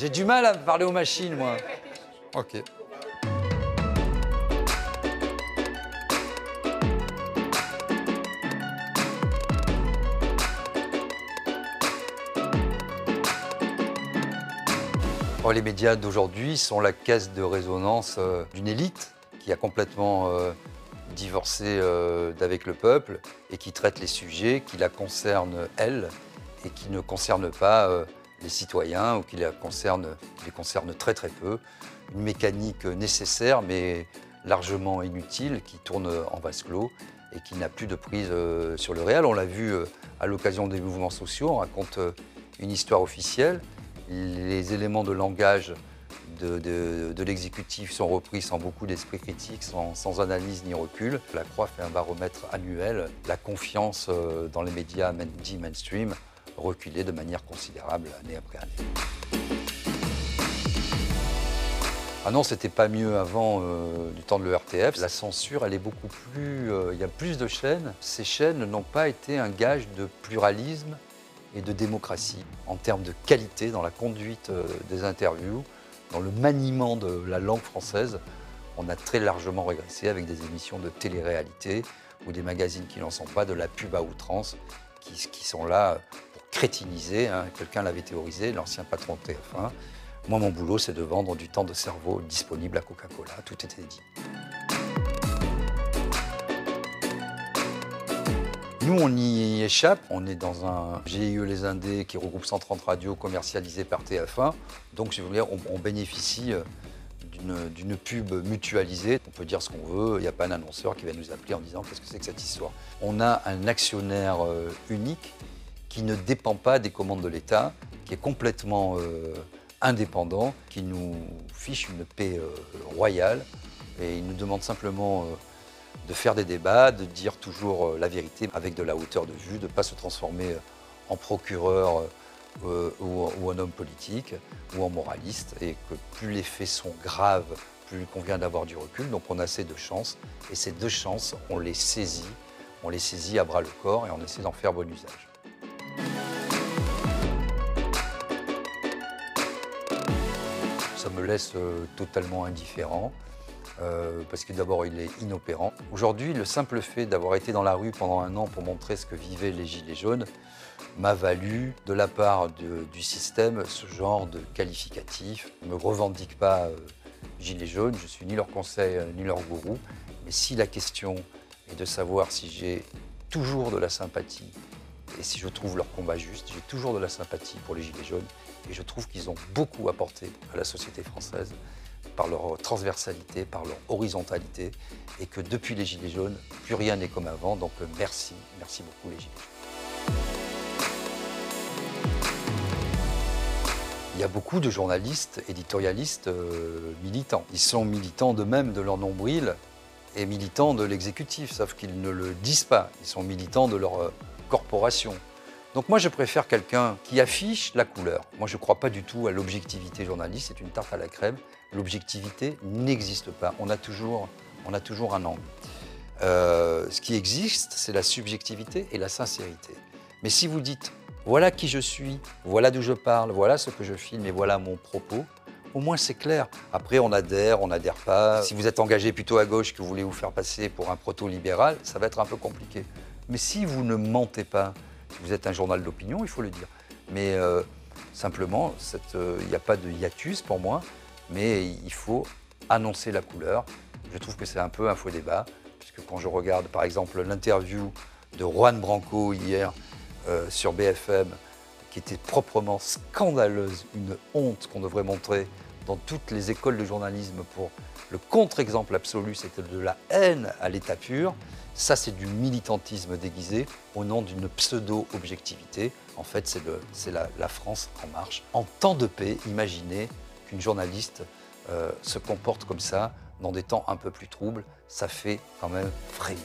J'ai du mal à parler aux machines, moi. Ok. Oh, les médias d'aujourd'hui sont la caisse de résonance euh, d'une élite qui a complètement euh, divorcé euh, d'avec le peuple et qui traite les sujets qui la concernent elle et qui ne concernent pas euh, les citoyens ou qui les concernent très très peu. Une mécanique nécessaire mais largement inutile qui tourne en vase clos et qui n'a plus de prise euh, sur le réel. On l'a vu euh, à l'occasion des mouvements sociaux, on raconte euh, une histoire officielle. Les éléments de langage de, l'exécutif sont repris sans beaucoup d'esprit critique, sans, analyse ni recul. La Croix fait un baromètre annuel. La confiance dans les médias dits mainstream reculait de manière considérable année après année. Ah non, c'était pas mieux avant euh, du temps de l'ERTF. La censure, elle est beaucoup plus. euh, il y a plus de chaînes. Ces chaînes n'ont pas été un gage de pluralisme et de démocratie en termes de qualité dans la conduite euh, des interviews, dans le maniement de la langue française. On a très largement régressé avec des émissions de télé-réalité ou des magazines qui n'en sont pas, de la pub à outrance, qui sont là pour crétiniser. hein. Quelqu'un l'avait théorisé, l'ancien patron de TF1. Moi, mon boulot, c'est de vendre du temps de cerveau disponible à Coca-Cola. Tout était dit. Nous, on y échappe. On est dans un GIE Les Indés qui regroupe 130 radios commercialisées par TF1. Donc, si vous voulez, on, on bénéficie euh, d'une- d'une pub mutualisée. On peut dire ce qu'on veut. Il n'y a pas un annonceur qui va nous appeler en disant qu'est-ce que c'est que cette histoire. On a un actionnaire euh, unique qui ne dépend pas des commandes de l'État, qui est complètement euh, indépendant, qui nous fiche une paix euh, royale. Et il nous demande simplement euh, de faire des débats, de dire toujours la vérité avec de la hauteur de vue, de ne pas se transformer en procureur ou, ou en homme politique ou en moraliste, et que plus les faits sont graves, plus il convient d'avoir du recul. Donc on a ces deux chances, et ces deux chances, on les saisit, on les saisit à bras le corps et on essaie d'en faire bon usage. Ça me laisse euh, totalement indifférent. euh, parce que d'abord il est inopérant. Aujourd'hui, le simple fait d'avoir été dans la rue pendant un an pour montrer ce que vivaient les Gilets jaunes m'a valu de la part du système ce genre de qualificatif. Je ne me revendique pas euh, Gilets jaunes, je suis ni leur conseil ni leur gourou, mais si la question est de savoir si j'ai toujours de la sympathie et si je trouve leur combat juste, j'ai toujours de la sympathie pour les Gilets jaunes et je trouve qu'ils ont beaucoup apporté à la société française par leur transversalité, par leur horizontalité, et que depuis les Gilets jaunes, plus rien n'est comme avant. Donc euh, merci, merci beaucoup les Gilets jaunes. Il y a beaucoup de journalistes, éditorialistes, euh, militants. Ils sont militants d'eux-mêmes, de leur nombril, et militants de l'exécutif, sauf qu'ils ne le disent pas. Ils sont militants de leur euh, corporation. Donc moi, je préfère quelqu'un qui affiche la couleur. Moi, je ne crois pas du tout à l'objectivité journaliste, c'est une tarte à la crème. L'objectivité n'existe pas. On a toujours, on a toujours un angle. Euh, ce qui existe, c'est la subjectivité et la sincérité. Mais si vous dites, voilà qui je suis, voilà d'où je parle, voilà ce que je filme et voilà mon propos, au moins c'est clair. Après, on adhère, on n'adhère pas. Si vous êtes engagé plutôt à gauche, que vous voulez vous faire passer pour un proto-libéral, ça va être un peu compliqué. Mais si vous ne mentez pas, si vous êtes un journal d'opinion, il faut le dire. Mais euh, simplement, euh, il n'y a pas de hiatus pour moi, mais il faut annoncer la couleur. Je trouve que c'est un peu un faux débat, puisque quand je regarde par exemple l'interview de Juan Branco hier euh, sur BFM, qui était proprement scandaleuse, une honte qu'on devrait montrer dans toutes les écoles de journalisme pour le contre-exemple absolu, c'était de la haine à l'état pur. Ça, c'est du militantisme déguisé au nom d'une pseudo-objectivité. En fait, c'est la France en marche. En temps de paix, imaginez qu'une journaliste euh, se comporte comme ça dans des temps un peu plus troubles. Ça fait quand même frémir.